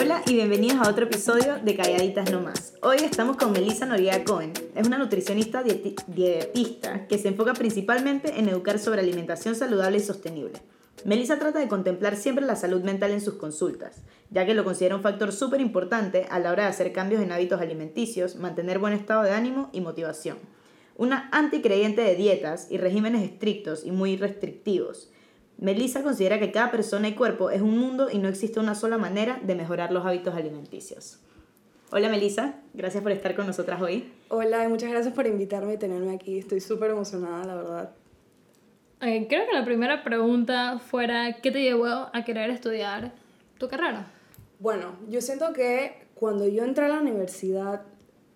Hola y bienvenidos a otro episodio de Calladitas No Más. Hoy estamos con Melissa Noriega Cohen. Es una nutricionista dieti- dietista que se enfoca principalmente en educar sobre alimentación saludable y sostenible. Melissa trata de contemplar siempre la salud mental en sus consultas, ya que lo considera un factor súper importante a la hora de hacer cambios en hábitos alimenticios, mantener buen estado de ánimo y motivación. Una anticreyente de dietas y regímenes estrictos y muy restrictivos. Melissa considera que cada persona y cuerpo es un mundo y no existe una sola manera de mejorar los hábitos alimenticios. Hola Melissa, gracias por estar con nosotras hoy. Hola, y muchas gracias por invitarme y tenerme aquí. Estoy súper emocionada, la verdad. Eh, creo que la primera pregunta fuera, ¿qué te llevó a querer estudiar tu carrera? Bueno, yo siento que cuando yo entré a la universidad,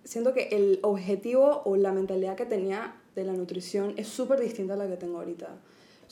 siento que el objetivo o la mentalidad que tenía de la nutrición es súper distinta a la que tengo ahorita.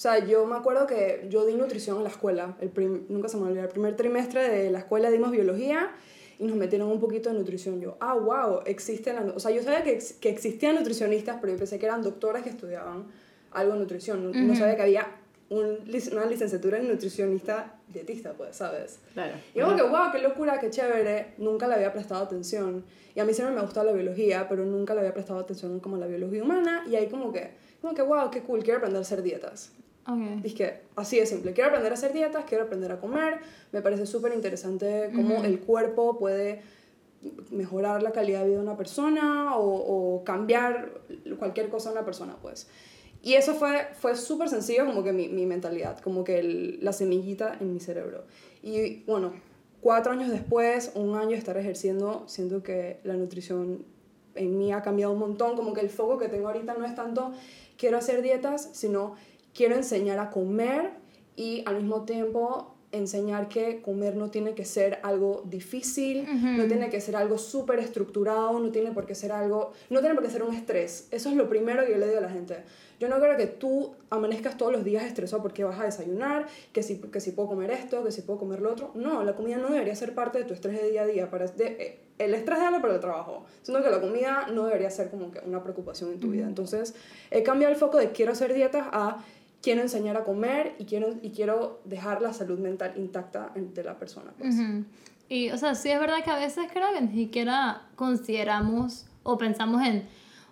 O sea, yo me acuerdo que yo di nutrición en la escuela, el prim- nunca se me olvida, el primer trimestre de la escuela dimos biología y nos metieron un poquito de nutrición. Yo, ah, wow, existe la... nu-". O sea, yo sabía que, ex- que existían nutricionistas, pero yo pensé que eran doctoras que estudiaban algo de nutrición. No, no sabía que había un una licenciatura en nutricionista dietista, pues, ¿sabes? Claro. Y como que, wow, qué locura, qué chévere. Nunca le había prestado atención. Y a mí siempre me gustó la biología, pero nunca le había prestado atención como la biología humana. Y ahí como que, como que, wow, qué cool, quiero aprender a hacer dietas. Ok. Dije, así de simple, quiero aprender a hacer dietas, quiero aprender a comer. Me parece súper interesante cómo el cuerpo puede mejorar la calidad de vida de una persona o, o cambiar cualquier cosa de una persona, pues. Y eso fue, fue súper sencillo como que mi, mi mentalidad, como que el- la semillita en mi cerebro. Y bueno, cuatro años después, un año de estar ejerciendo, siento que la nutrición en mí ha cambiado un montón, como que el foco que tengo ahorita no es tanto quiero hacer dietas, sino quiero enseñar a comer y al mismo tiempo enseñar que comer no tiene que ser algo difícil, no tiene que ser algo súper estructurado, no tiene por qué ser algo, no tiene por qué ser un estrés. Eso es lo primero que yo le digo a la gente. Yo no quiero que tú amanezcas todos los días estresado porque vas a desayunar, que si, que si puedo comer esto, que si puedo comer lo otro. No, la comida no debería ser parte de tu estrés de día a día. Para, de, eh, el estrés de para el trabajo. Siento que la comida no debería ser como que una preocupación en tu vida. Entonces, he cambiado el foco de quiero hacer dietas a quiero enseñar a comer y quiero, y quiero dejar la salud mental intacta de la persona. Pues. Ujú. Y, o sea, sí es verdad que a veces creo que ni siquiera consideramos o pensamos en,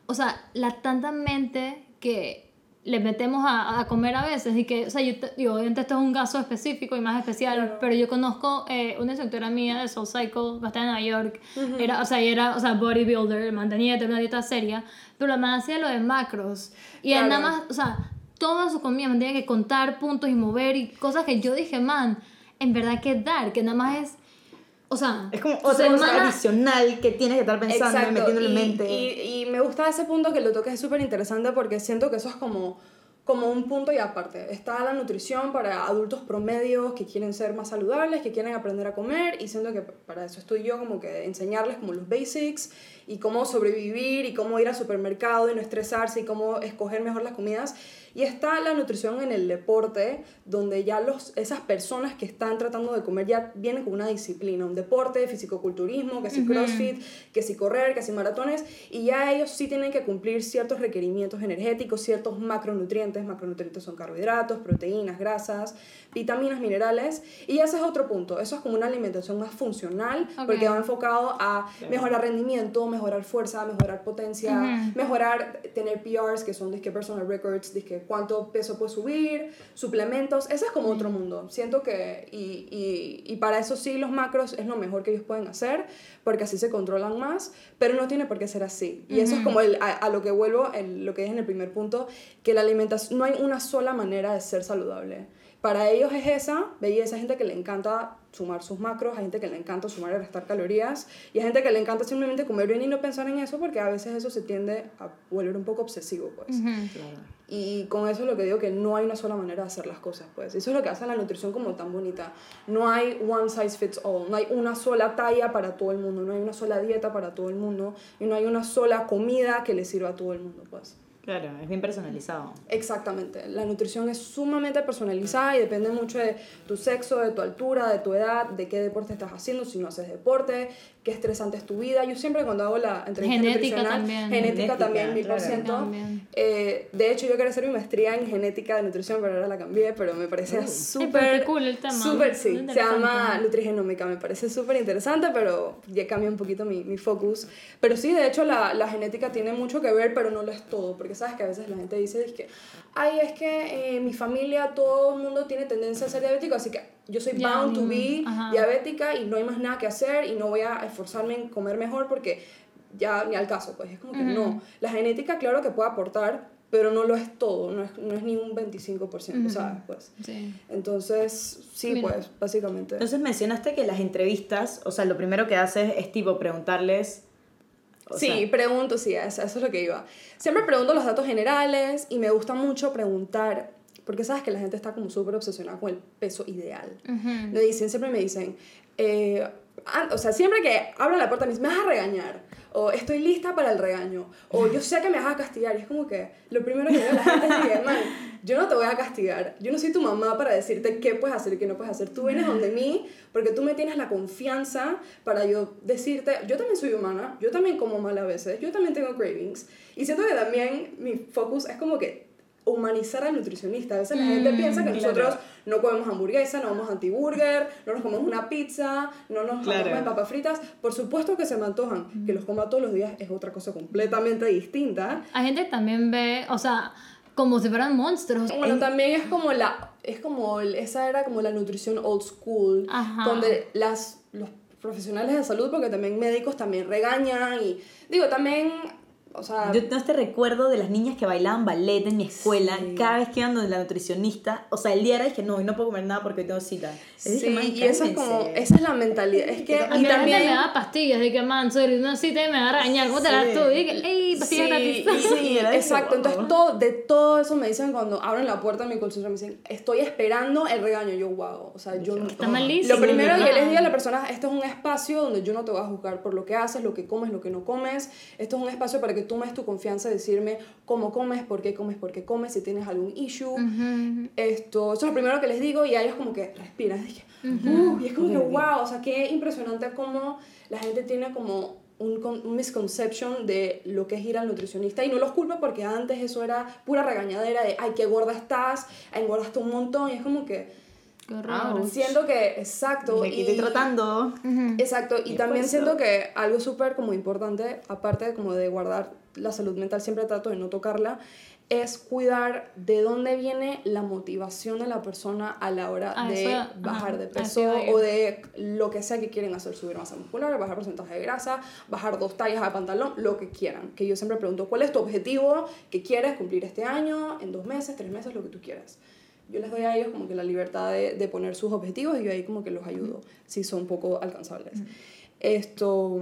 o sea, la tanta mente que le metemos a, a comer a veces y que, o sea, yo, digo, obviamente esto es un caso específico y más especial, Claro. pero yo conozco eh, una instructora mía de Soul Cycle, bastante en Nueva York, era, o sea, era, o sea, bodybuilder, mantenía una dieta seria, pero además hacía lo de macros y él Claro. nada más, o sea, toda su comida me tenía que contar puntos y mover y cosas que yo dije, man, en verdad que dar, que nada más es, o sea, Es como otra cosa semana- adicional que tienes que estar pensando y metiéndole en mente. Y, y me gusta ese punto que lo toques, es súper interesante porque siento que eso es como, como un punto y aparte. Está la nutrición para adultos promedios que quieren ser más saludables, que quieren aprender a comer y siento que para eso estoy yo, como que enseñarles como los basics y cómo sobrevivir y cómo ir al supermercado y no estresarse y cómo escoger mejor las comidas. Y está la nutrición en el deporte, donde ya los, esas personas que están tratando de comer ya vienen con una disciplina, un deporte, fisicoculturismo, que si crossfit, que si correr, que si maratones, y ya ellos sí tienen que cumplir ciertos requerimientos energéticos, ciertos macronutrientes, macronutrientes son carbohidratos, proteínas, grasas, vitaminas, minerales, y ese es otro punto, eso es como una alimentación más funcional, Ok. porque va enfocado a mejorar rendimiento, mejorar fuerza, mejorar potencia, mejorar, tener PRs, que son disque personal records, disque cuánto peso puedes subir, suplementos, ese es como otro mundo. Siento que, y, y, y para eso sí, los macros es lo mejor que ellos pueden hacer, porque así se controlan más, pero no tiene por qué ser así. Y eso es como el, a, a lo que vuelvo, el, lo que es en el primer punto, que la alimentación, no hay una sola manera de ser saludable. Para ellos es esa, veía esa gente que le encanta sumar sus macros, hay gente que le encanta sumar y restar calorías, y hay gente que le encanta simplemente comer bien y no pensar en eso, porque a veces eso se tiende a volver un poco obsesivo, pues. Claro. Y con eso es lo que digo, que no hay una sola manera de hacer las cosas, pues. Eso es lo que hace la nutrición como tan bonita. No hay one size fits all, no hay una sola talla para todo el mundo, no hay una sola dieta para todo el mundo, y no hay una sola comida que le sirva a todo el mundo, pues. Claro, es bien personalizado. Exactamente. La nutrición es sumamente personalizada y depende mucho de tu sexo, de tu altura, de tu edad, de qué deporte estás haciendo, si no haces deporte, qué estresante es tu vida. Yo siempre cuando hago la entrevista Genética nutricional, también. genética, Genética, también, mil por ciento. Eh, de hecho, yo quería hacer mi maestría en genética de nutrición, pero ahora la cambié, pero me parece Uh. Súper... cool el tema. Súper, sí. Se llama nutrigenómica, me parece súper interesante, pero ya cambia un poquito mi, mi focus. Pero sí, de hecho, la, la genética tiene mucho que ver, pero no lo es todo, porque sabes que a veces la gente dice, es que, ay, es que eh, mi familia, todo el mundo tiene tendencia a ser diabético, así que yo soy Ya, bound to be ajá. diabética y no hay más nada que hacer y no voy a esforzarme en comer mejor porque ya ni al caso, pues es como que no. La genética, claro que puede aportar, pero no lo es todo, no es, no es ni un 25%, ¿sabes? Pues. Sí. Entonces, sí, Mira. pues, básicamente. Entonces mencionaste que las entrevistas, o sea, lo primero que haces es tipo preguntarles... o sí, sea, pregunto, sí, eso, eso es lo que iba. Siempre pregunto los datos generales y me gusta mucho preguntar, porque sabes que la gente está como súper obsesionada con el peso ideal. Ujú. Me dicen, siempre me dicen, eh, ah, o sea, siempre que abro la puerta me dicen, me vas a regañar, o estoy lista para el regaño, o yo sé que me vas a castigar, y es como que lo primero que veo la gente es que, man, yo no te voy a castigar, yo no soy tu mamá para decirte qué puedes hacer y qué no puedes hacer, tú vienes donde mí porque tú me tienes la confianza para yo decirte, yo también soy humana, yo también como mal a veces, yo también tengo cravings, y siento que también mi focus es como que humanizar al nutricionista. A veces la gente Mm, piensa que claro. nosotros no comemos hamburguesa, no vamos antiburger, no nos comemos una pizza, no nos Claro. comemos papas fritas. Por supuesto que se me antojan. Que los coma todos los días es otra cosa completamente distinta. Hay gente también ve, o sea, como si fueran monstruos. Bueno, En- también es como la... Es como... Esa era como la nutrición old school. Ajá. Donde las, los profesionales de salud, porque también médicos también regañan y... Digo, también... O sea... Yo no te recuerdo de las niñas que bailaban ballet en mi escuela, Sí. cada vez que iban donde la nutricionista, o sea, el día era dije, no, hoy no puedo comer nada porque hoy tengo cita. Sí, dije, "Man, y esa es como... cálmense". Esa es la mentalidad. Es que... A Y mí también... me da pastillas de que, man, soy una cita y me va a regañar. ¿Cómo te Sí. tú? Y que, ey, pastillas Sí, gratis. Sí, exacto. Entonces, wow. todo, de todo eso me dicen cuando abren la puerta de mi consulta, me dicen, estoy esperando el regaño. Yo, wow. O sea, yo no. Está malísimo. Lo primero que les digo a la persona, este es un espacio donde yo no te voy a juzgar por lo que haces, lo que comes, lo que no comes. Esto es un espacio para que tú me des tu confianza, decirme cómo comes, por qué comes, por qué comes, si tienes algún issue. Esto, eso es lo primero que les digo y a ellos como que respiran. Dije, "Uh", y es como que, wow, o sea, qué impresionante cómo la gente tiene como un, un misconception de lo que es ir al nutricionista. Y no los culpo porque antes eso era pura regañadera de, ay, qué gorda estás, engordaste un montón y es como que Qué horror. Siento que, exacto, De aquí estoy y- tratando. Exacto, y Y también esfuerzo. siento que algo súper como importante, aparte de como de guardar la salud mental, siempre trato de no tocarla, es cuidar de dónde viene la motivación de la persona a la hora Ah, de eso, ajá, bajar de a eso peso o de lo que sea que quieren hacer, subir masa muscular, bajar porcentaje de grasa, bajar dos tallas de pantalón, lo que quieran. Que yo siempre pregunto, ¿cuál es tu objetivo que quieres cumplir este año, en dos meses, tres meses, lo que tú quieras? Yo les doy a ellos como que la libertad de, de poner sus objetivos y yo ahí como que los ayudo si son poco alcanzables. Esto...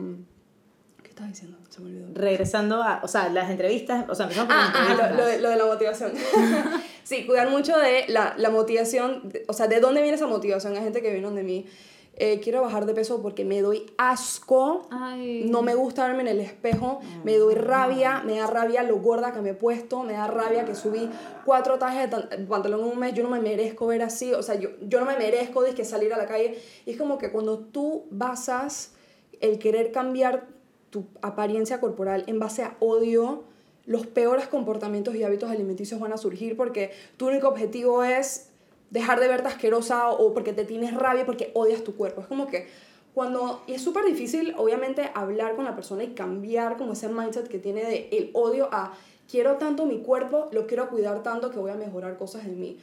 ¿Qué estaba diciendo? Se me olvidó. Regresando a, o sea, las entrevistas, o sea, empezamos Ah, ah, lo, lo de, lo de la motivación. sí, cuidar mucho de la, la motivación, de- o sea, de dónde viene esa motivación. Hay gente que viene de mí, eh, quiero bajar de peso porque me doy asco, Ay. no me gusta verme en el espejo, me doy rabia, me da rabia lo gorda que me he puesto, me da rabia que subí cuatro tallas de pantalón en un mes, yo no me merezco ver así, o sea, yo, yo no me merezco que salir a la calle. Y es como que cuando tú basas el querer cambiar tu apariencia corporal en base a odio, los peores comportamientos y hábitos alimenticios van a surgir porque tu único objetivo es dejar de verte asquerosa o porque te tienes rabia porque odias tu cuerpo. Es como que cuando, y es súper difícil obviamente hablar con la persona y cambiar como ese mindset que tiene de el odio a quiero tanto mi cuerpo, lo quiero cuidar tanto que voy a mejorar cosas en mí.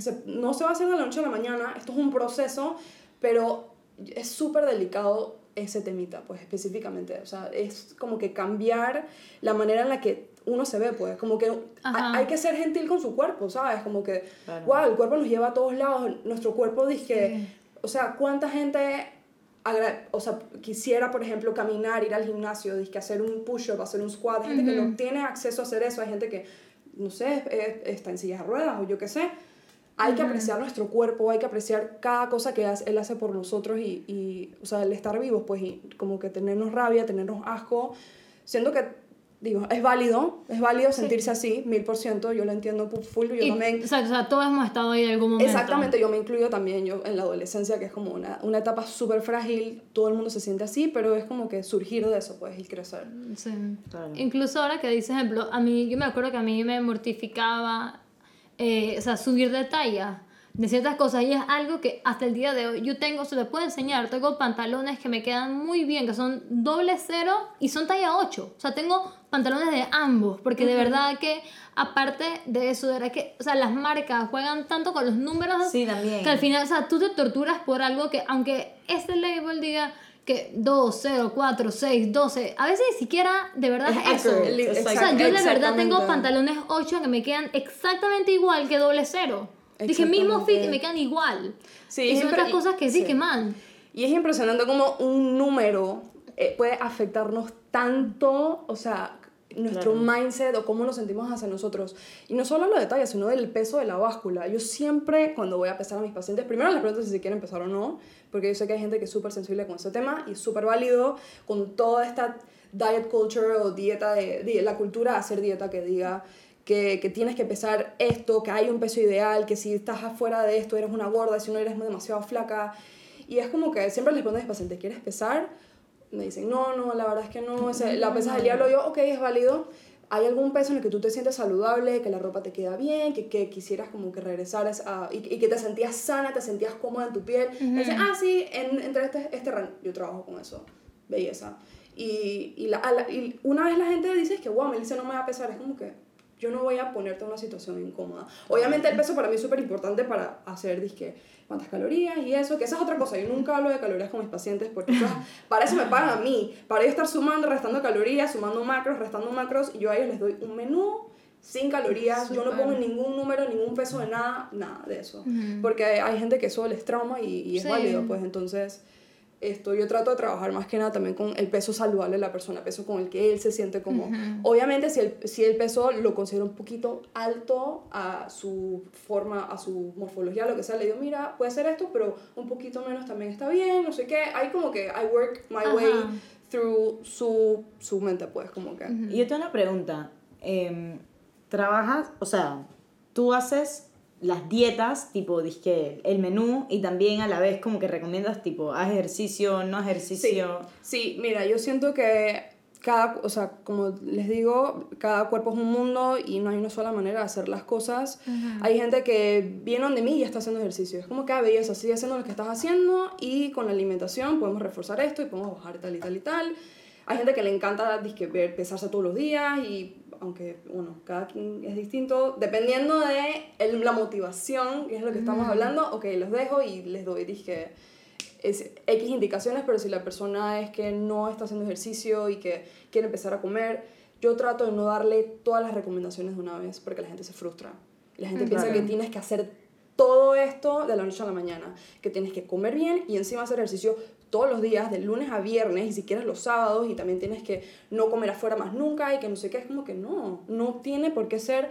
Se- no se va a hacer de la noche a la mañana, esto es un proceso, pero es súper delicado ese temita, pues específicamente. O sea, es como que cambiar la manera en la que uno se ve, pues. Como que Ajá. hay, que ser gentil con su cuerpo, ¿sabes? Como que, Claro. wow, el cuerpo nos lleva a todos lados. Nuestro cuerpo dice que, o sea, ¿cuánta gente o sea, quisiera, por ejemplo, caminar, ir al gimnasio, que hacer un push-up, hacer un squat? Hay gente que no tiene acceso a hacer eso, hay gente que, no sé, eh, está en sillas de ruedas o yo qué sé. Hay que apreciar nuestro cuerpo, hay que apreciar cada cosa que hace- él hace por nosotros y, y, o sea, el estar vivos, pues, y como que tenernos rabia, tenernos asco. Siento que digo, es válido, es válido sentirse así, mil por ciento, yo lo entiendo full, yo Y- también... Exacto, o sea, todos hemos estado ahí en algún momento. Exactamente, yo me incluyo también yo en la adolescencia, que es como una, una etapa súper frágil, todo el mundo se siente así, pero es como que surgir de eso, pues, y crecer. Sí. Claro. Incluso ahora que dices, ejemplo, a mí, yo me acuerdo que a mí me mortificaba, eh, o sea, subir de talla de ciertas cosas y es algo que hasta el día de hoy yo tengo, se les puedo enseñar, tengo pantalones que me quedan muy bien, que son doble cero y son talla 8, o sea, tengo pantalones de ambos, porque de verdad que aparte de eso, de verdad que, o sea, las marcas juegan tanto con los números Sí, también. que al final, o sea, tú te torturas por algo que, aunque este label diga que 2, 0, 4, 6, 12, a veces ni siquiera de verdad es, Es eso. accurate, O sea, yo de verdad tengo pantalones 8 que me quedan exactamente igual que doble cero. Dije, mismo fit y me quedan igual. Sí, y son otras cosas que sí, sí. que man. Y es impresionante como un número eh, puede afectarnos tanto, o sea, nuestro Claro. mindset o cómo nos sentimos hacia nosotros. Y no solo los detalles, sino del peso de la báscula. Yo siempre, cuando voy a pesar a mis pacientes, primero les pregunto si se quieren pesar o no, porque yo sé que hay gente que es súper sensible con ese tema y es súper válido con toda esta diet culture o dieta de, de la cultura de hacer dieta que diga que, que tienes que pesar esto, que hay un peso ideal, que si estás afuera de esto eres una gorda, si no eres demasiado flaca. Y es como que siempre les pregunto a mis pacientes, ¿quieres pesar? Me dicen, no, no, la verdad es que no, la pesas del diablo, yo, ok, es válido. ¿Hay algún peso en el que tú te sientes saludable, que la ropa te queda bien, que, que quisieras como que regresaras a, y, y que te sentías sana, te sentías cómoda en tu piel? Me dicen, ah, sí, en, entre este, este rango, yo trabajo con eso, belleza. Y, y, la, y una vez la gente dice, es que, wow, Melissa no me va a pesar, es como que yo no voy a ponerte en una situación incómoda. Obviamente el peso para mí es súper importante para hacer, disque, cuántas calorías y eso, que esa es otra cosa. Yo nunca hablo de calorías con mis pacientes porque para eso me pagan a mí. Para yo estar sumando, restando calorías, sumando macros, restando macros, y yo a ellos les doy un menú sin calorías. Yo no pongo ningún número, ningún peso de nada, nada de eso. Porque hay gente que eso les trauma y, y es Sí. válido, pues entonces esto yo trato de trabajar más que nada también con el peso saludable de la persona, peso con el que él se siente como... Obviamente si el, si el peso lo considero un poquito alto a su forma, a su morfología, lo que sea, le digo, mira, puede ser esto, pero un poquito menos también está bien, no sé qué. Hay como que I work my Ajá. way through su, su mente, pues, como que... Y yo tengo una pregunta. Em, ¿Trabajas, o sea, tú haces las dietas, tipo, dizque el menú, y también a la vez como que recomiendas, tipo, haz ejercicio, no Sí, ejercicio? sí, mira, yo siento que cada, o sea, como les digo, cada cuerpo es un mundo y no hay una sola manera de hacer las cosas. Hay gente que viene donde mí y ya está haciendo ejercicio. Es como que, ah, belleza, sigue haciendo lo que estás haciendo y con la alimentación podemos reforzar esto y podemos bajar tal y tal y tal. Hay gente que le encanta dizque, ver, pesarse todos los días y aunque, bueno, cada quien es distinto, dependiendo de el- la motivación, que es lo que estamos hablando, ok, los dejo y les doy, dije, es X indicaciones, pero si la persona es que no está haciendo ejercicio y que quiere empezar a comer, yo trato de no darle todas las recomendaciones de una vez porque la gente se frustra. Y la gente piensa Claro. que tienes que hacer todo esto de la noche a la mañana, que tienes que comer bien y encima hacer ejercicio todos los días, de lunes a viernes, y si quieres los sábados, y también tienes que no comer afuera más nunca, y que no sé qué, es como que no, no tiene por qué ser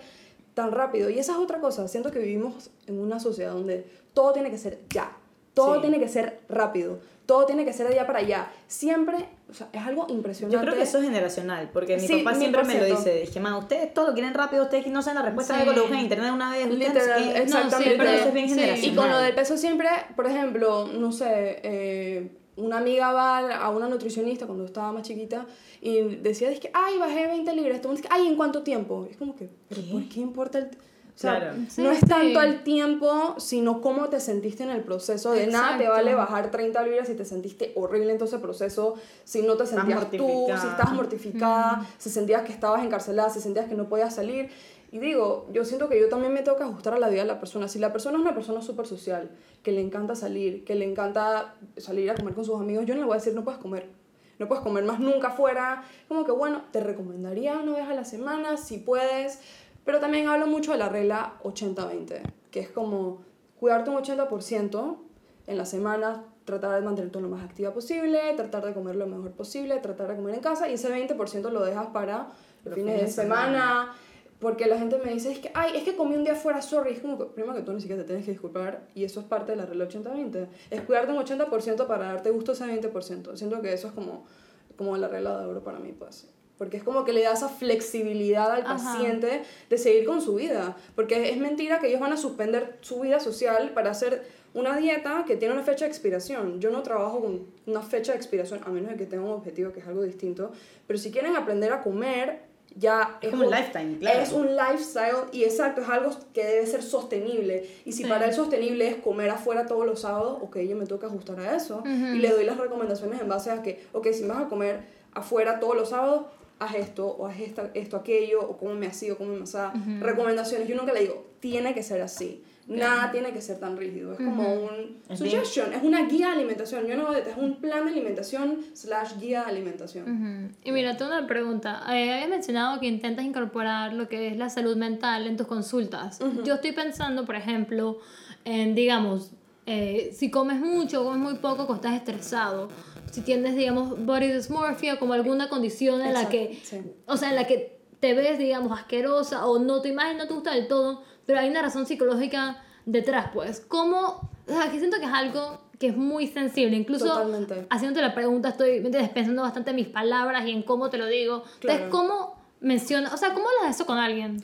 tan rápido. Y esa es otra cosa, siento que vivimos en una sociedad donde todo tiene que ser ya, todo Sí. tiene que ser rápido, todo tiene que ser de allá para allá. Siempre, o sea, es algo impresionante. Yo creo que eso es generacional, porque mi Sí, papá siempre me lo dice. Dije, man, ustedes todo lo quieren rápido, ustedes no saben la respuesta, Sí. algo lo buscan en internet una vez. no Literal, qué". exactamente. siempre, Pero eso es bien generacional. Y con lo del peso siempre, por ejemplo, no sé, eh, una amiga va a una nutricionista cuando estaba más chiquita y decía, que ay, bajé 20 libras. Todo el mundo dice, ay, ¿en cuánto tiempo? Y es como que, ¿pero por qué importa el...? O sea, Claro. Sí, no es sí. tanto el tiempo, sino cómo te sentiste en el proceso. De nada te Exacto. vale bajar 30 libras si te sentiste horrible en todo ese proceso, si no te sentías tú, si mortificada. estás mortificada, si sentías que estabas encarcelada, si sentías que no podías salir. Y digo, yo siento que yo también me tengo que ajustar a la vida de la persona. Si la persona es una persona súper social, que le encanta salir, que le encanta salir a comer con sus amigos, yo no le voy a decir no puedes comer. No puedes comer más nunca afuera. Como que bueno, te recomendaría una vez a la semana si puedes. Pero también hablo mucho de la regla 80-20, que es como cuidarte un 80% en la semana, tratar de mantenerte lo más activa posible, tratar de comer lo mejor posible, tratar de comer en casa y ese 20% lo dejas para los fines de semana. Porque la gente me dice, es que, ay, es que comí un día fuera, sorry. Es como que, primero que tú ni siquiera te tienes que disculpar y eso es parte de la regla 80-20. Es cuidarte un 80% para darte gusto ese 20%. Siento que eso es como, como la regla de oro para mí, pues. porque es como que le da esa flexibilidad al Ajá. paciente de seguir con su vida, porque es mentira que ellos van a suspender su vida social para hacer una dieta que tiene una fecha de expiración. Yo no trabajo con una fecha de expiración, a menos de que tenga un objetivo que es algo distinto, pero si quieren aprender a comer, ya Es como un un- lifetime, claro. Es un lifestyle y exacto, es algo que debe ser sostenible. Y si Sí. para él sostenible es comer afuera todos los sábados, ok, yo me toca ajustar a eso. Y le doy las recomendaciones en base a que, ok, si vas a comer afuera todos los sábados, haz esto, o haz esta- esto, aquello, o cómeme así, o cómeme así. Recomendaciones. Yo nunca le digo, tiene que ser así. Nada tiene que ser tan rígido. Es como un Es suggestion, es una guía de alimentación. Yo no, es un plan de alimentación slash guía de alimentación. Y mira, tengo una pregunta. Eh, habías mencionado que intentas incorporar lo que es la salud mental en tus consultas. Yo estoy pensando, por ejemplo, en, digamos, eh, si comes mucho o comes muy poco, cuando estás estresado. Si tienes, digamos, body dysmorphia, como alguna condición en la que, sí. o sea, en la que te ves, digamos, asquerosa o no tu imagen no te gusta del todo, pero hay una razón psicológica detrás, pues. ¿Cómo? O sea, que siento que es algo que es muy sensible. Incluso Totalmente. haciéndote la pregunta, estoy ¿me entiendes? pensando bastante en mis palabras y en cómo te lo digo. Entonces. ¿cómo menciona, o sea, cómo hablas de eso con alguien?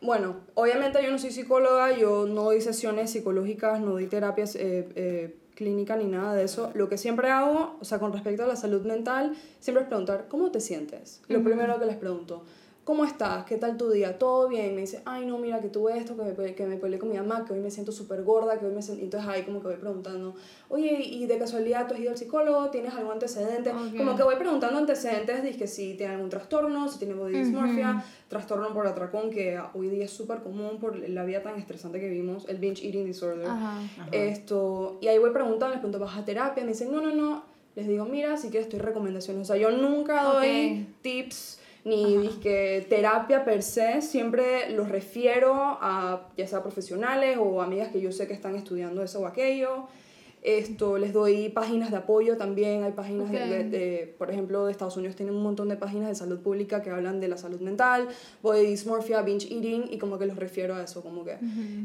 Bueno, obviamente yo no soy psicóloga, yo no doy sesiones psicológicas, no doy terapias eh, eh, clínicas ni nada de eso. Lo que siempre hago, o sea, con respecto a la salud mental, siempre es preguntar, ¿cómo te sientes? Lo primero que les pregunto. ¿Cómo estás? ¿Qué tal tu día? ¿Todo bien? Me dice, ay, no, mira, que tuve esto, que me, que me peleé con mi mamá, que hoy me siento súper gorda, que hoy me siento... Entonces ahí como que voy preguntando, oye, ¿y de casualidad tú has ido al psicólogo? ¿Tienes algún antecedente? Ok. Como que voy preguntando antecedentes, dije si tiene algún trastorno, si tiene body dysmorphia, trastorno por atracón, que hoy día es súper común por la vida tan estresante que vimos, el binge eating disorder. Ajá. Esto, y ahí voy preguntando, les pregunto, ¿vas a terapia? Me dicen, no, no, no. Les digo, mira, si quieres, estoy recomendaciones. O sea, yo nunca doy Ok. tips ni dizque terapia per se, siempre los refiero a ya sea profesionales o amigas que yo sé que están estudiando eso o aquello. Esto, les doy páginas de apoyo también, hay páginas de- Ok. de, de- por ejemplo, de Estados Unidos tienen un montón de páginas de salud pública que hablan de la salud mental, body dysmorphia, binge eating, y como que los refiero a eso, como que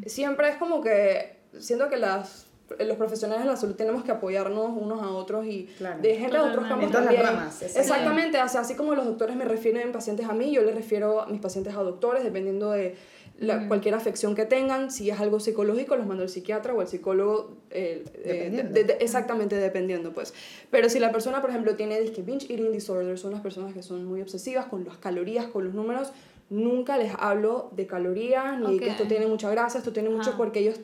siempre es como que siento que las los profesionales de la salud tenemos que apoyarnos unos a otros y Claro. de gente de otros campos también. ramas. Exactamente, o sea, así como los doctores me refieren pacientes a mí, yo les refiero a mis pacientes a doctores, dependiendo de la- cualquier afección que tengan. Si es algo psicológico, los mando al psiquiatra o al psicólogo. eh, eh, Dependiendo. de- de- exactamente, dependiendo, pues. Pero si la persona, por ejemplo, tiene disque binge eating disorder, son las personas que son muy obsesivas con las calorías, con los números, nunca les hablo de calorías ni de que esto tiene mucha grasa, esto tiene mucho Ajá. porque ellos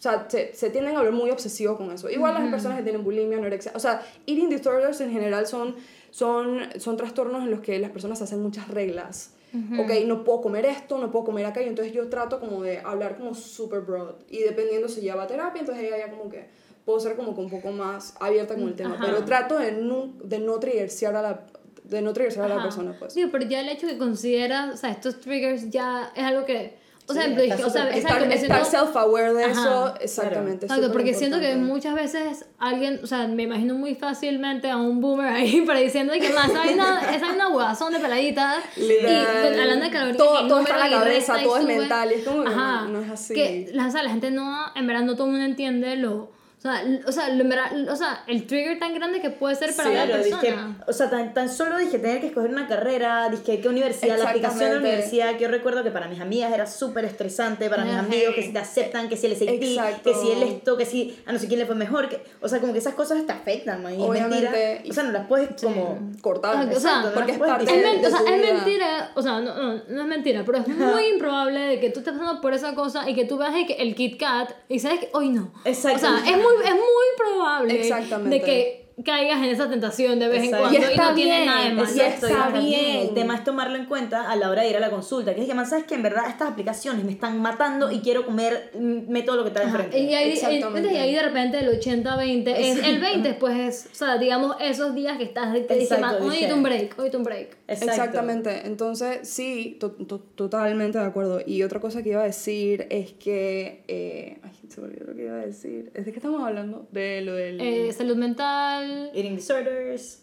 o sea, se, se tienden a ver muy obsesivos con eso. Igual las personas que tienen bulimia, anorexia. O sea, eating disorders en general son, son, son trastornos en los que las personas hacen muchas reglas. Ok, no puedo comer esto, no puedo comer aquello. Entonces yo trato como de hablar como super broad. Y dependiendo si lleva terapia, entonces ella ya como que puedo ser como que un poco más abierta con el tema. Ajá. Pero trato de no, de no triggersear a la, de no triggersear a la persona, pues. Digo, pero ya el hecho que consideras, o sea, estos triggers ya es algo que, o sea, Sí, ejemplo, está dije, o sea, Estar, estar self-aware de Ajá. eso, exactamente. es Exacto, porque siento que importante. muchas veces alguien, o sea, me imagino muy fácilmente a un boomer ahí para diciendo que más, esa vaina, esa vaina huevazón de peladita y Literal. con- hablando de calorías Todo- y todo está en la y cabeza, y todo es mental, y es como que Ajá, no- no es así. Que, o sea, la gente no, en verdad no todo el mundo entiende lo, o sea, o sea, lo o sea, el trigger tan grande que puede ser para Sí, la claro, persona. dije, o sea, tan, tan solo dije tener que escoger una carrera, dije qué universidad, la aplicación de la universidad, que yo recuerdo que para mis amigas era súper estresante, para mis Ajá. amigos, que si te aceptan, que si el SAT, que si el esto, que si a no sé quién le fue mejor, que, o sea, como que esas cosas te afectan, man, y es mentira, y- o sea, no las puedes como... cortar. Ah, o sea, Exacto, porque es no parte Es, de, de o sea, tu es vida. mentira, o sea, no, no, no es mentira, pero es muy improbable de que tú estés pasando por esa cosa y que tú veas el Kit Kat y sabes que hoy no. Exacto. O sea, es muy, es muy probable Exactamente. de que caigas en esa tentación de vez Exacto. en cuando Y y, está no tiene bien, nada de malo. Y está bien. bien. El tema es tomarlo en cuenta a la hora de ir a la consulta. Que es que, man, sabes que en verdad estas aplicaciones me están matando y quiero comer mm, me todo lo que está enfrente. Y ahí, Exactamente. y ahí de repente el 80-20 es el 20 pues es, o sea, digamos esos días que estás, Exacto, "Man, hoy un break, hoy un break. Exacto. Exactamente. Entonces, sí, to- to- totalmente de acuerdo. Y otra cosa que iba a decir es que. eh, ay, se me olvidó lo que iba a decir. ¿Es de qué estamos hablando? De lo del. Eh, salud mental, Eating disorders.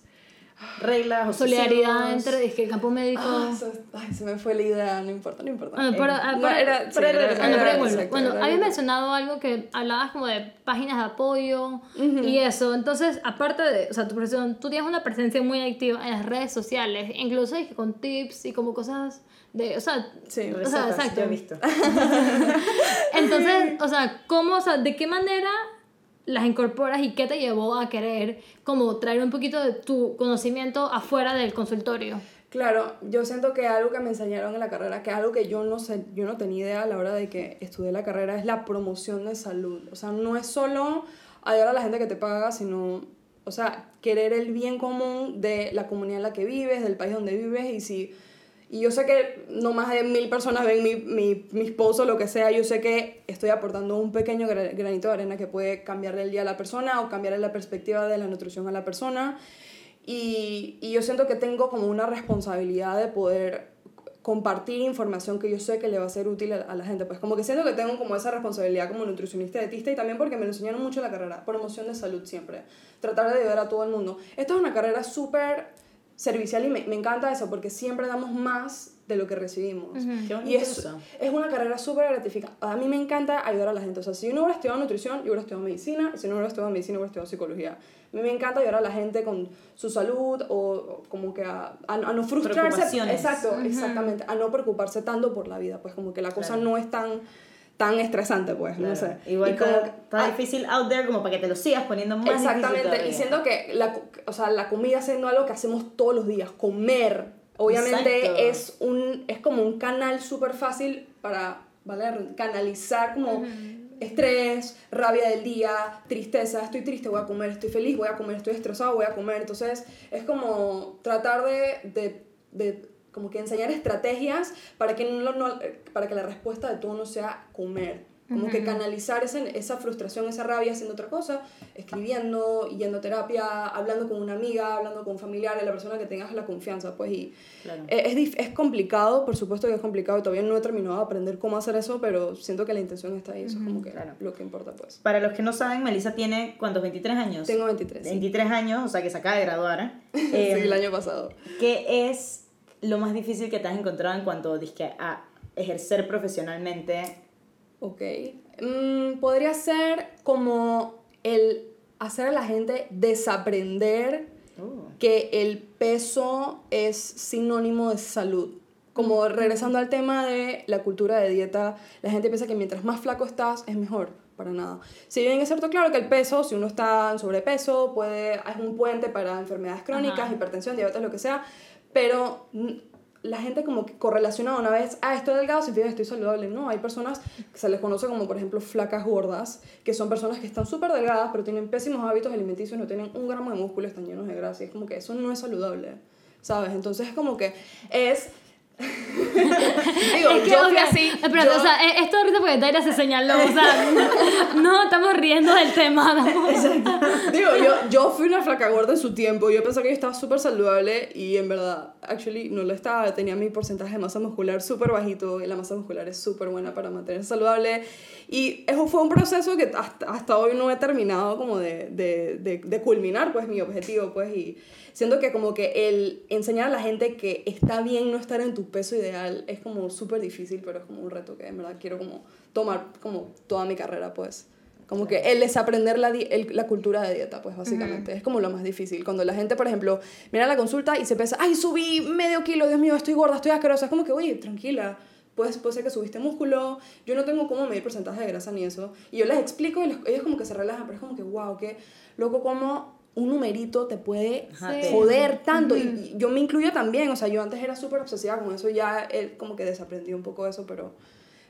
reglas Solidaridad entre es que el campo médico. Ah, se, ay, se me fue la idea, no importa, no importa. Bueno, pero, Eh, ah, no, pero- era- sí, era- era- no, Bueno, pero bueno, habías mencionado algo que hablabas como de páginas de apoyo y eso. Entonces, aparte de, o sea, tu profesión, tú tienes una presencia muy activa en las redes sociales, incluso con tips y como cosas de, o sea, Sí, o sea, exacto. yo he visto. Entonces, o sea, ¿cómo, o sea, de qué manera las incorporas y qué te llevó a querer como traer un poquito de tu conocimiento afuera del consultorio? Claro, yo siento que algo que me enseñaron en la carrera, que algo que yo no sé, yo no tenía idea a la hora de que estudié la carrera, es la promoción de salud. O sea, no es solo ayudar a la gente que te paga, sino, o sea, querer el bien común de la comunidad en la que vives, del país donde vives, y si... Y yo sé que no más de mil personas ven mi, mi, mis posts o lo que sea, yo sé que estoy aportando un pequeño gra- granito de arena que puede cambiarle el día a la persona o cambiarle la perspectiva de la nutrición a la persona. Y, y yo siento que tengo como una responsabilidad de poder compartir información que yo sé que le va a ser útil a, la gente. Pues como que siento que tengo como esa responsabilidad como nutricionista dietista y también porque me lo enseñaron mucho la carrera. Promoción de salud siempre. Tratar de ayudar a todo el mundo. Esta es una carrera súper servicial y me, me encanta eso porque siempre damos más de lo que recibimos. Y es, es una carrera súper gratificante. A mí me encanta ayudar a la gente. O sea, si yo no hubiera estudiado nutrición, yo hubiera estudiado medicina. Y si no hubiera estudiado medicina, hubiera estudiado psicología. A mí me encanta ayudar a la gente con su salud o, o como que a, a, a no frustrarse. Exacto, exactamente. A no preocuparse tanto por la vida. Pues como que la cosa Claro. no es tan, tan estresante, pues. Claro. No sé. Igual Y como ah, difícil out there como para que te lo sigas poniendo más Exactamente, y siento que la, o sea, la comida siendo algo que hacemos todos los días, comer, obviamente Exacto. es, un, es como un canal súper fácil para ¿vale? canalizar como estrés, rabia del día, tristeza, estoy triste, voy a comer, estoy feliz, voy a comer, estoy estresado, voy a comer. Entonces es como tratar de, de, de como que enseñar estrategias para que, no, no- para que la respuesta de todo no sea comer. Como que canalizar esa, esa frustración, esa rabia haciendo otra cosa, escribiendo, yendo a terapia, hablando con una amiga, hablando con un familiar, la persona que tengas la confianza, pues, y Claro. eh, es, es complicado, por supuesto que es complicado, todavía no he terminado de aprender cómo hacer eso, pero siento que la intención está ahí, eso es como que claro. lo que importa, pues. Para los que no saben, Melissa tiene, ¿cuántos? 23 años. Tengo 23. sí. 23 años, o sea que se acaba de graduar. Sí, Eh, el año pasado. ¿Qué es lo más difícil que te has encontrado en cuanto dizque, a ejercer profesionalmente? Ok. Mm, podría ser como el hacer a la gente desaprender Uh, que el peso es sinónimo de salud. Como regresando al tema de la cultura de dieta, la gente piensa que mientras más flaco estás es mejor. Para nada. Si bien es cierto, claro que el peso, si uno está en sobrepeso, puede, es un puente para enfermedades crónicas, Ajá. hipertensión, diabetes, lo que sea, pero la gente como que correlaciona una vez, ah, estoy delgado, significa estoy saludable. No, hay personas que se les conoce como, por ejemplo, flacas gordas, que son personas que están súper delgadas, pero tienen pésimos hábitos alimenticios, no tienen un gramo de músculo, están llenos de grasa. Es como que eso no es saludable, ¿sabes? Entonces es como que es... Digo, Es que, yo o sea, así. Espérate, yo- o sea, e- esto ahorita porque Taira se señaló, o sea, no, no, estamos riendo del tema. estamos- Digo, yo, yo fui una flaca gorda en su tiempo. Yo pensaba que yo estaba súper saludable y en verdad, actually, no lo estaba. Tenía mi porcentaje de masa muscular súper bajito y la masa muscular es súper buena para mantenerse saludable. Y eso fue un proceso que hasta, hasta hoy no he terminado como de, de, de, de culminar, pues, mi objetivo, pues. Y siento que como que el enseñar a la gente que está bien no estar en tu peso ideal es como súper difícil, pero es como un reto que en verdad quiero como tomar como toda mi carrera, pues. Como que el desaprender la, el- la cultura de dieta, pues básicamente. Es como lo más difícil. Cuando la gente, por ejemplo, mira la consulta y se piensa, ay, subí medio kilo, Dios mío, estoy gorda, estoy asquerosa. Es como que, oye, tranquila. Puede, puede ser que subiste músculo. Yo no tengo cómo medir porcentaje de grasa ni eso. Y yo les explico y ellos como que se relajan, pero es como que, wow, qué loco como un numerito te puede Sí. joder tanto. y, y yo me incluyo también. O sea, yo antes era súper obsesiva con eso. Ya él como que desaprendí un poco eso, pero,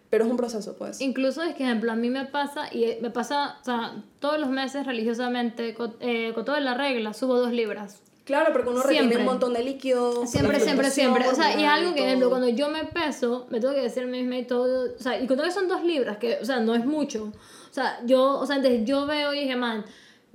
pero es un proceso, pues. Incluso es que, ejemplo, a mí me pasa, y me pasa, o sea, todos los meses religiosamente, con, eh, con toda la regla, subo dos libras. Claro, porque uno retiene Siempre. un montón de líquido. Siempre, por siempre, siempre. O sea, y es algo que, todo. ejemplo, cuando yo me peso, me tengo que decir a mí misma y todo. O sea, y cuando que son dos libras, que, o sea, no es mucho. O sea, yo, o sea, entonces yo veo y dije, man,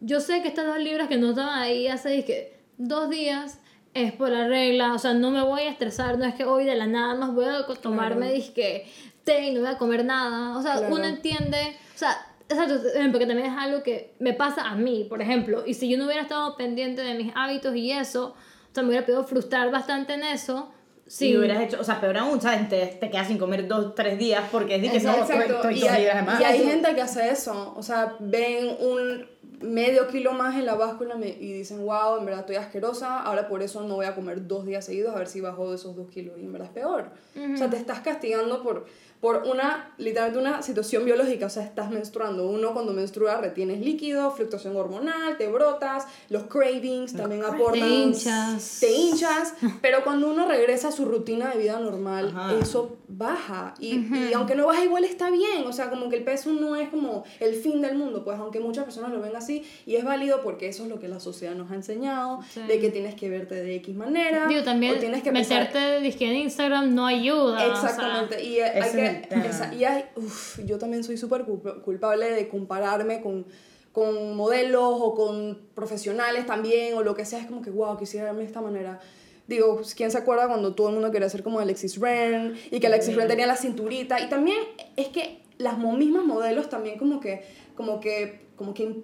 yo sé que estas dos libras que no estaban ahí hace dos días es por la regla. O sea, no me voy a estresar. No es que hoy de la nada más voy a tomarme, dije, té y no voy a comer nada. O sea, Claro. uno entiende. O sea, Exacto, porque también es algo que me pasa a mí, por ejemplo, y si yo no hubiera estado pendiente de mis hábitos y eso, o sea, me hubiera podido frustrar bastante en eso. Sí. Si hubieras hecho, o sea, peor aún, ¿sabes? Te, te quedas sin comer dos, tres días porque es de que no, Exacto. estoy, estoy y, hay, y hay gente que hace eso. O sea, ven un medio kilo más en la báscula me- y dicen, wow, en verdad estoy asquerosa, ahora por eso no voy a comer dos días seguidos a ver si bajo esos dos kilos. Y en verdad es peor. O sea, te estás castigando por, por una, literalmente una situación biológica. O sea, estás menstruando. Uno cuando menstrua retienes líquido, fluctuación hormonal, te brotas, los cravings también aportan. Te hinchas. Te hinchas, pero cuando uno regresa a su rutina de vida normal, Ajá. eso baja. Y, y aunque no baja igual está bien. O sea, como que el peso no es como el fin del mundo, pues aunque muchas personas lo ven así, y es válido porque eso es lo que la sociedad nos ha enseñado, Sí. de que tienes que verte de X manera. Digo, también o tienes que pesar- meterte disque en Instagram no ayuda. o sea, Exactamente, y, eh, hay que, esa- y hay, uf, yo también soy súper culp- culpable de compararme con, con modelos o con profesionales también, o lo que sea, es como que, wow, quisiera verme de esta manera. Digo, ¿quién se acuerda cuando todo el mundo quería ser como Alexis Ren? Y que Alexis Ren tenía la cinturita. Y también es que las mismas modelos también como que, como que, como que,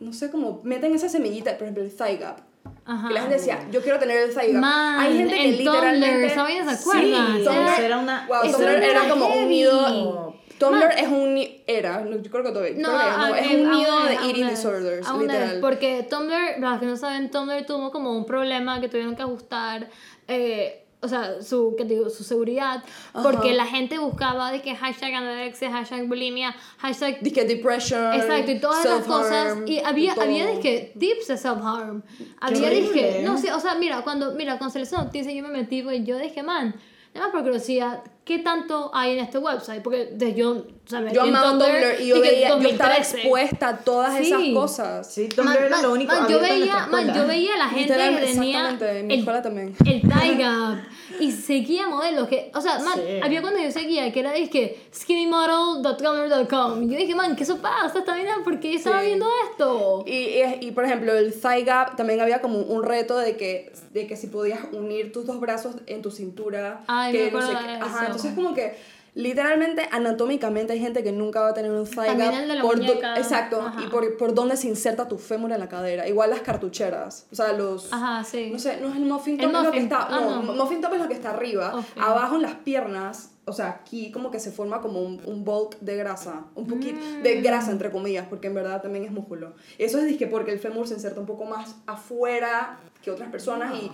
no sé, como meten esa semillita, por ejemplo, el thigh gap. Ajá. Que la gente decía, yo quiero tener el thigh gap. Man, Hay gente que literalmente... ¿esa vaina se acuerdan? Sí, Tumblr- era una... Wow, Tumblr era era como un heavy. nido. Tumblr es un era, no, yo creo que todavía, No, creo que ya no, es un nido de eating disorders, literal. porque Tumblr, para los que no saben, Tumblr tuvo como un problema que tuvieron que ajustar, eh, o sea, su, ¿qué te digo? su seguridad, porque la gente buscaba de que hashtag anorexia, hashtag bulimia, hashtag... Dice depression, Exacto, y todas esas cosas. Y había, todo. había disque tips de self-harm. Había horrible. disque, no sé, o sea, mira, cuando, mira, salió esa noticia yo me metí y yo dije, man, nada más por curiosidad, ¿qué tanto hay en este website? Porque de yo, o sea, Yo amaba Tumblr y yo, veía, yo estaba 2013. expuesta a todas esas Sí. cosas. Sí, Tumblr Man, era man, lo único man, yo veía, yo veía a la gente Literal, que tenía exactamente, en mi el, escuela también. el tie gap y seguía modelos que, o sea, man, Sí. había cuando yo seguía que era dizque skinnymodel.tumblr.com y yo dije, man, ¿qué eso pasa? Está bien, ¿por qué estaba Sí. viendo esto? Y, y, y, por ejemplo, el thigh gap también había como un reto de que, de que si podías unir tus dos brazos en tu cintura. Ay, que me no sé de Ajá, entonces como que literalmente anatómicamente hay gente que nunca va a tener un thigh gap. el de la por muñeca. exacto, Ajá. y por, por dónde se inserta tu fémur en la cadera. Igual las cartucheras. O sea, los. Ajá, sí. No sé, no es el muffin El top, lo que está. Ah, no, no. muffin top es lo que está arriba. Abajo en las piernas. O sea, aquí como que se forma como un, un bulk de grasa, un poquito de Mm. grasa entre comillas, porque en verdad también es músculo. Eso es disque porque el fémur se inserta un poco más afuera que otras personas y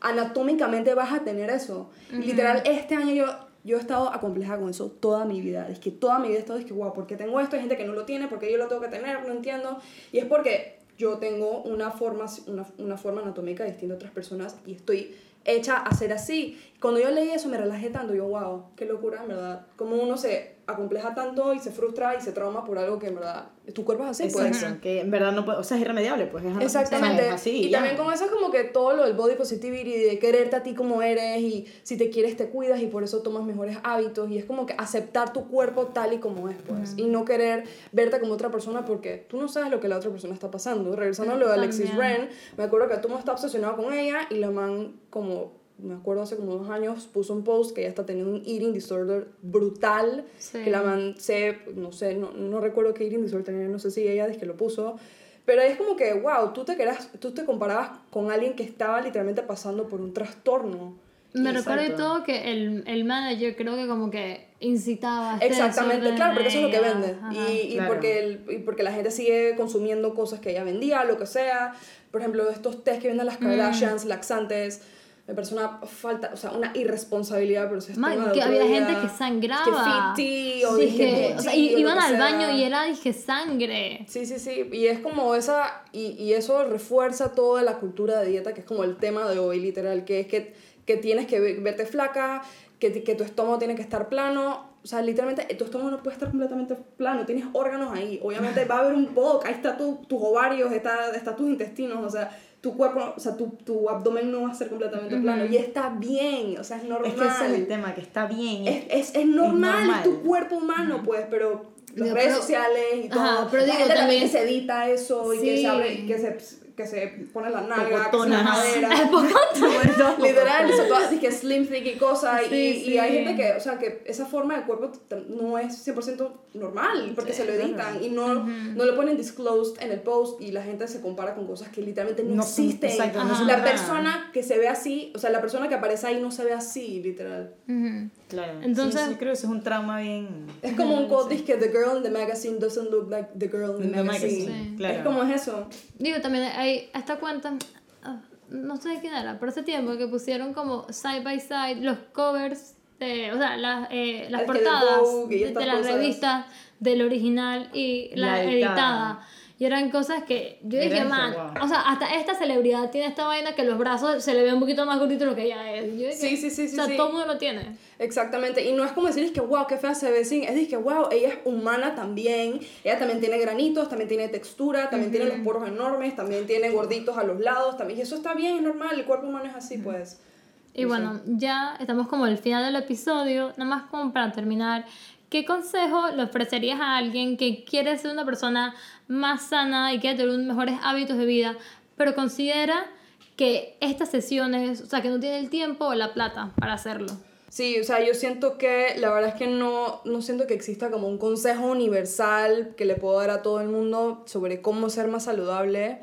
anatómicamente vas a tener eso. Y Literal, este año yo, yo he estado acomplejada con eso toda mi vida. Es que toda mi vida he estado, es que, wow, ¿por qué tengo esto? Hay gente que no lo tiene, porque yo lo tengo que tener, no entiendo. Y es porque yo tengo una forma, una, una forma anatómica distinta a otras personas y estoy hecha a ser así. Cuando yo leí eso me relajé tanto, yo, wow, qué locura, en verdad. Como uno se acompleja tanto y se frustra y se trauma por algo que en verdad tu cuerpo es así, pues. Exacto, que en verdad no puede, o sea, es irremediable, pues es Exactamente. es así, y ya. también con eso es como que todo lo del body positivity, de quererte a ti como eres y si te quieres te cuidas y por eso tomas mejores hábitos y es como que aceptar tu cuerpo tal y como es, pues. Y no querer verte como otra persona porque tú no sabes lo que la otra persona está pasando. Regresando a lo de Alexis. Ren, me acuerdo que mundo está obsesionado con ella y la man como... Me acuerdo hace como dos años puso un post que ella está teniendo un eating disorder brutal. Sí. Que la man se, no sé, no, no recuerdo qué eating disorder tenía, no sé si ella es que lo puso. Pero es como que, wow, tú te, quedas, tú te comparabas con alguien que estaba literalmente pasando por un trastorno. Me recuerdo y todo que el, el manager creo que como que incitaba a Exactamente, claro, porque eso es lo que vende. Ajá. Y, y, Claro. porque el, y porque la gente sigue consumiendo cosas que ella vendía, lo que sea. Por ejemplo, estos test que venden Mm. las Kardashians, laxantes. Me parece una falta, o sea, una irresponsabilidad, pero es Man, que había día. gente que sangraba. Que Fiti o Sí, dije que- o sea, y- o iban al sea. baño y era, dije, sangre. Sí, sí, sí. Y es como esa. Y, y eso refuerza toda la cultura de dieta, que es como el tema de hoy, literal. Que es que, que tienes que ve- verte flaca, que, que tu estómago tiene que estar plano. O sea, literalmente, tu estómago no puede estar completamente plano. Tienes órganos ahí. Obviamente va a haber un bulk. Ahí está tu, tus ovarios, está, está tus intestinos. O sea, tu cuerpo, o sea, tu, tu abdomen no va a ser completamente plano. Y está bien. O sea, es normal. Es que ese es el tema, que está bien. Es, es, es normal, es, normal. tu cuerpo humano, pues, pero las redes sociales y todo. Ajá, pero la digo, gente también que se edita eso y que se abre, que se que se pone la nalga, que se la madera. Literal, y son todas así que slim, thick y cosas. Sí, y, sí. y hay gente que, o sea, que esa forma del cuerpo no es 100% normal porque se lo editan y no, no lo ponen disclosed en el post y la gente se compara con cosas que literalmente no, No existen. exacto, no la persona que se ve así, o sea, la persona que aparece ahí no se ve así, literal. Ujú. Claro. Entonces- Sí, sí, creo que eso es un trauma bien. Es como un quote dice que the girl in the magazine doesn't look like the girl in the, the magazine. magazine, Sí. claro. Es como es eso. Digo, también hay esta cuenta, ah, no sé de quién era, pero hace tiempo que pusieron como side by side los covers, de, o sea, las, eh, las de portadas Vogue de, estas de las revistas del original y la, La editada. editada. Y eran cosas que yo Era dije, eso, man, wow. o sea, hasta esta celebridad tiene esta vaina que los brazos se le ven un poquito más gorditos de lo que ella es. Yo dije, Sí, sí, sí, sí, O sea, sí. todo mundo lo tiene. Exactamente, y no es como decir, es que wow, qué fea se ve sin, es que wow, ella es humana también, ella también tiene granitos, también tiene textura, también tiene los poros enormes, también tiene gorditos a los lados, también, y eso está bien, es normal, el cuerpo humano es así, pues. Y bueno, ya estamos como al final del episodio, nada más como para terminar, ¿qué consejo le ofrecerías a alguien que quiere ser una persona más sana y quiere tener mejores hábitos de vida, pero considera que estas sesiones, o sea, que no tiene el tiempo o la plata para hacerlo? Sí, o sea, yo siento que la verdad es que no, no siento que exista como un consejo universal que le puedo dar a todo el mundo sobre cómo ser más saludable,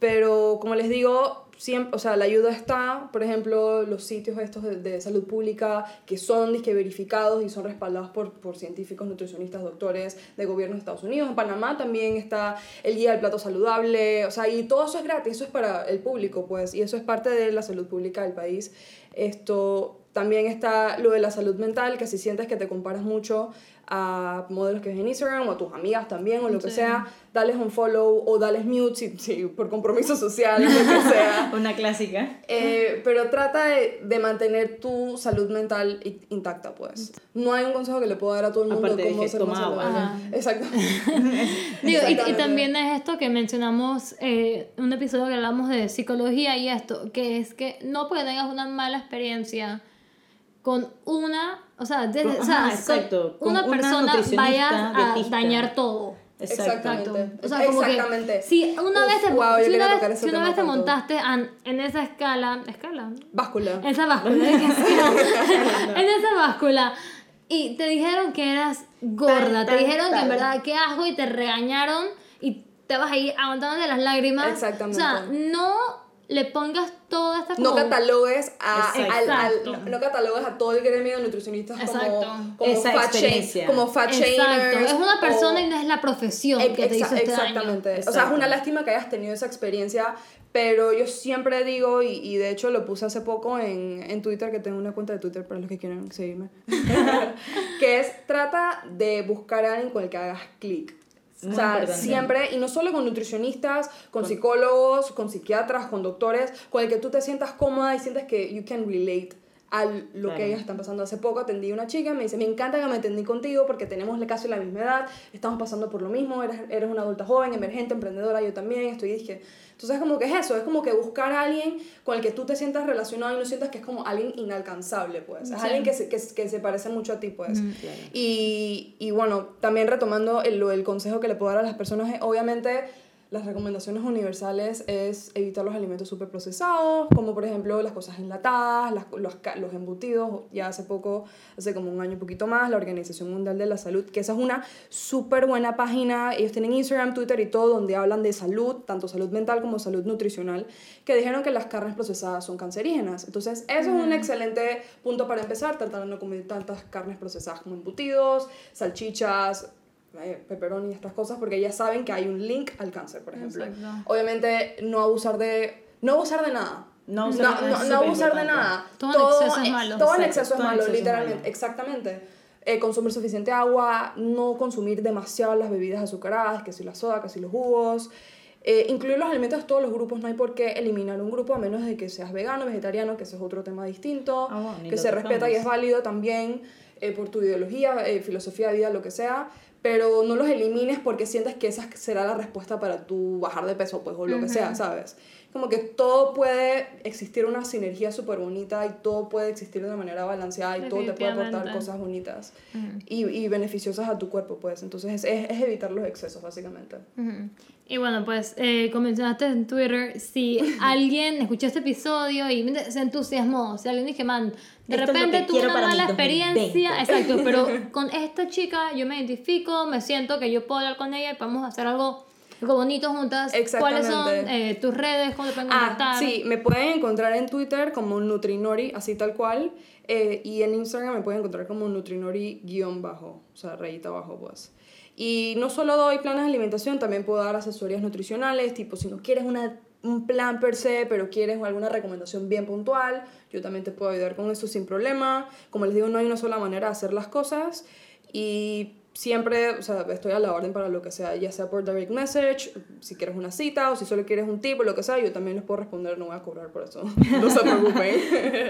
pero como les digo, siempre, o sea, la ayuda está, por ejemplo, los sitios estos de, salud pública que son disque verificados y son respaldados por, por científicos, nutricionistas, doctores de gobierno de Estados Unidos. En Panamá también está el Guía del Plato Saludable, o sea, y todo eso es gratis, eso es para el público, pues, y eso es parte de la salud pública del país. Esto también está lo de la salud mental, que si sientes que te comparas mucho a modelos que ves en Instagram o a tus amigas también o lo que Sí. sea, dales un follow o dales mute si, si por compromiso social, lo que sea. Una clásica. Eh, pero trata de, de mantener tu salud mental intacta, pues. No hay un consejo que le puedo dar a todo el mundo Aparte de cómo que ser toma más agua. Exacto. Digo, y, y también es esto que mencionamos eh, en un episodio que hablamos de psicología y esto, que es que no porque tengas una mala experiencia con una, o sea, de- Con- o sea, ajá, con exacto, con una una persona vayas a dietista. dañar todo. Exactamente. O sea, como Exactamente. que si una Uf, vez te, si una vez, si una vez montaste an- en esa escala, escala, Báscula. esa báscula, en esa báscula y te dijeron que eras gorda, Tal, te tal, dijeron que en tal. verdad qué asco y te regañaron y te vas ahí aguantándote las lágrimas. Exactamente. O sea, no le pongas toda esta No como- catalogues a, al- al- Exacto. no catalogues a todo el gremio de nutricionistas Exacto. como, como Esa fat shame- experiencia. como fat Exacto, es una persona o- y no es la profesión Ex- que te hizo este daño. exactamente. O sea, es una lástima que hayas tenido esa experiencia, pero yo siempre digo, y, y de hecho lo puse hace poco en, en Twitter, que tengo una cuenta de Twitter para los que quieran seguirme, que es trata de buscar a alguien con el que hagas clic. O sea, importante. siempre, y no solo con nutricionistas, con psicólogos, con psiquiatras, con doctores, con el que tú te sientas cómoda y sientes que you can relate a lo Claro. que ellas están pasando. Hace poco atendí a una chica, me dice, me encanta que me atendí contigo porque tenemos casi la misma edad, estamos pasando por lo mismo, eres, eres una adulta joven, emergente, emprendedora, yo también estoy, dije, entonces como que es eso, es como que buscar a alguien con el que tú te sientas relacionado y no sientas que es como alguien inalcanzable, pues, es Sí. alguien que se, que, que se parece mucho a ti, pues. Ujú. Claro. Y, y bueno, también retomando el, el consejo que le puedo dar a las personas, es, obviamente las recomendaciones universales es evitar los alimentos súper procesados, como por ejemplo las cosas enlatadas, las- los, los embutidos. Ya hace poco, hace como un año y poquito más, la Organización Mundial de la Salud, que esa es una súper buena página, ellos tienen Instagram, Twitter y todo, donde hablan de salud, tanto salud mental como salud nutricional, que dijeron que las carnes procesadas son cancerígenas. Entonces, eso es un excelente punto para empezar, tratar de no comer tantas carnes procesadas como embutidos, salchichas, eh, pepperoni y estas cosas, porque ya saben que hay un link al cáncer, por ejemplo. Exacto. Obviamente, no abusar de, no abusar de nada. No No, abusar de nada no, no abusar de nada. Todo en exceso es malo. Todo en exceso es todo malo, exceso es literalmente. malo. Exactamente. Eh, consumir suficiente agua, no consumir demasiado las bebidas azucaradas, que si la soda, que si los jugos. Eh, incluir los alimentos de todos los grupos, no hay por qué eliminar un grupo a menos de que seas vegano, vegetariano, que ese es otro tema distinto, Ah, bueno, que se respeta y es válido también eh, por tu ideología, eh, filosofía de vida, lo que sea. Pero no los elimines porque sientes que esa será la respuesta para tu bajar de peso, pues, o lo que sea, ¿sabes? Como que todo puede existir una sinergia súper bonita y todo puede existir de una manera balanceada y todo te puede aportar cosas bonitas y, y beneficiosas a tu cuerpo, pues. Entonces, es, es evitar los excesos, básicamente. Ujú. Y bueno, pues eh, como mencionaste en Twitter, si alguien escuchó este episodio y se entusiasmó, si alguien dije, man, de Esto es repente tuve una mala 2020". experiencia, exacto, pero con esta chica yo me identifico, me siento que yo puedo hablar con ella y podemos hacer algo bonito juntas. ¿Cuáles son eh, tus redes? ¿Cómo te pueden Ah, contactar? sí, me pueden encontrar en Twitter como Nutrinori, así tal cual. eh, y en Instagram me pueden encontrar como Nutrinori-bajo, o sea, rayita abajo, pues. Y no solo doy planes de alimentación, también puedo dar asesorías nutricionales, tipo si no quieres una, un plan per se, pero quieres alguna recomendación bien puntual, yo también te puedo ayudar con eso sin problema. Como les digo, no hay una sola manera de hacer las cosas. Y siempre, o sea, estoy a la orden para lo que sea, ya sea por direct message, si quieres una cita o si solo quieres un tip o lo que sea, yo también les puedo responder, no voy a cobrar por eso, no se preocupen.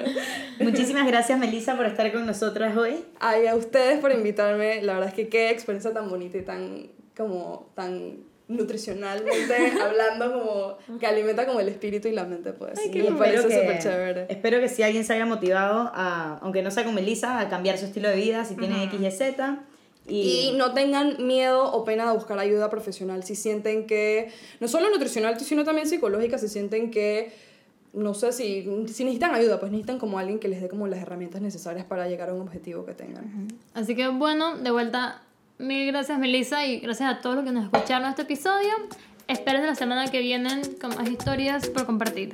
Muchísimas gracias, Melissa, por estar con nosotras hoy. Ay, a ustedes por invitarme, la verdad es que qué experiencia tan bonita y tan, como, tan nutricionalmente hablando como que alimenta como el espíritu y la mente pues Ay, me parece súper chévere Espero que si alguien se haya motivado, a, aunque no sea con Melissa, a cambiar su estilo de vida, si tiene X, Y, Z. Y no tengan miedo o pena de buscar ayuda profesional si sienten que, no solo nutricional, sino también psicológica, si sienten que, no sé, si, si necesitan ayuda, pues necesitan como alguien que les dé como las herramientas necesarias para llegar a un objetivo que tengan. Así que bueno, de vuelta, mil gracias Melissa y gracias a todos los que nos escucharon este episodio. Esperen la semana que viene con más historias por compartir.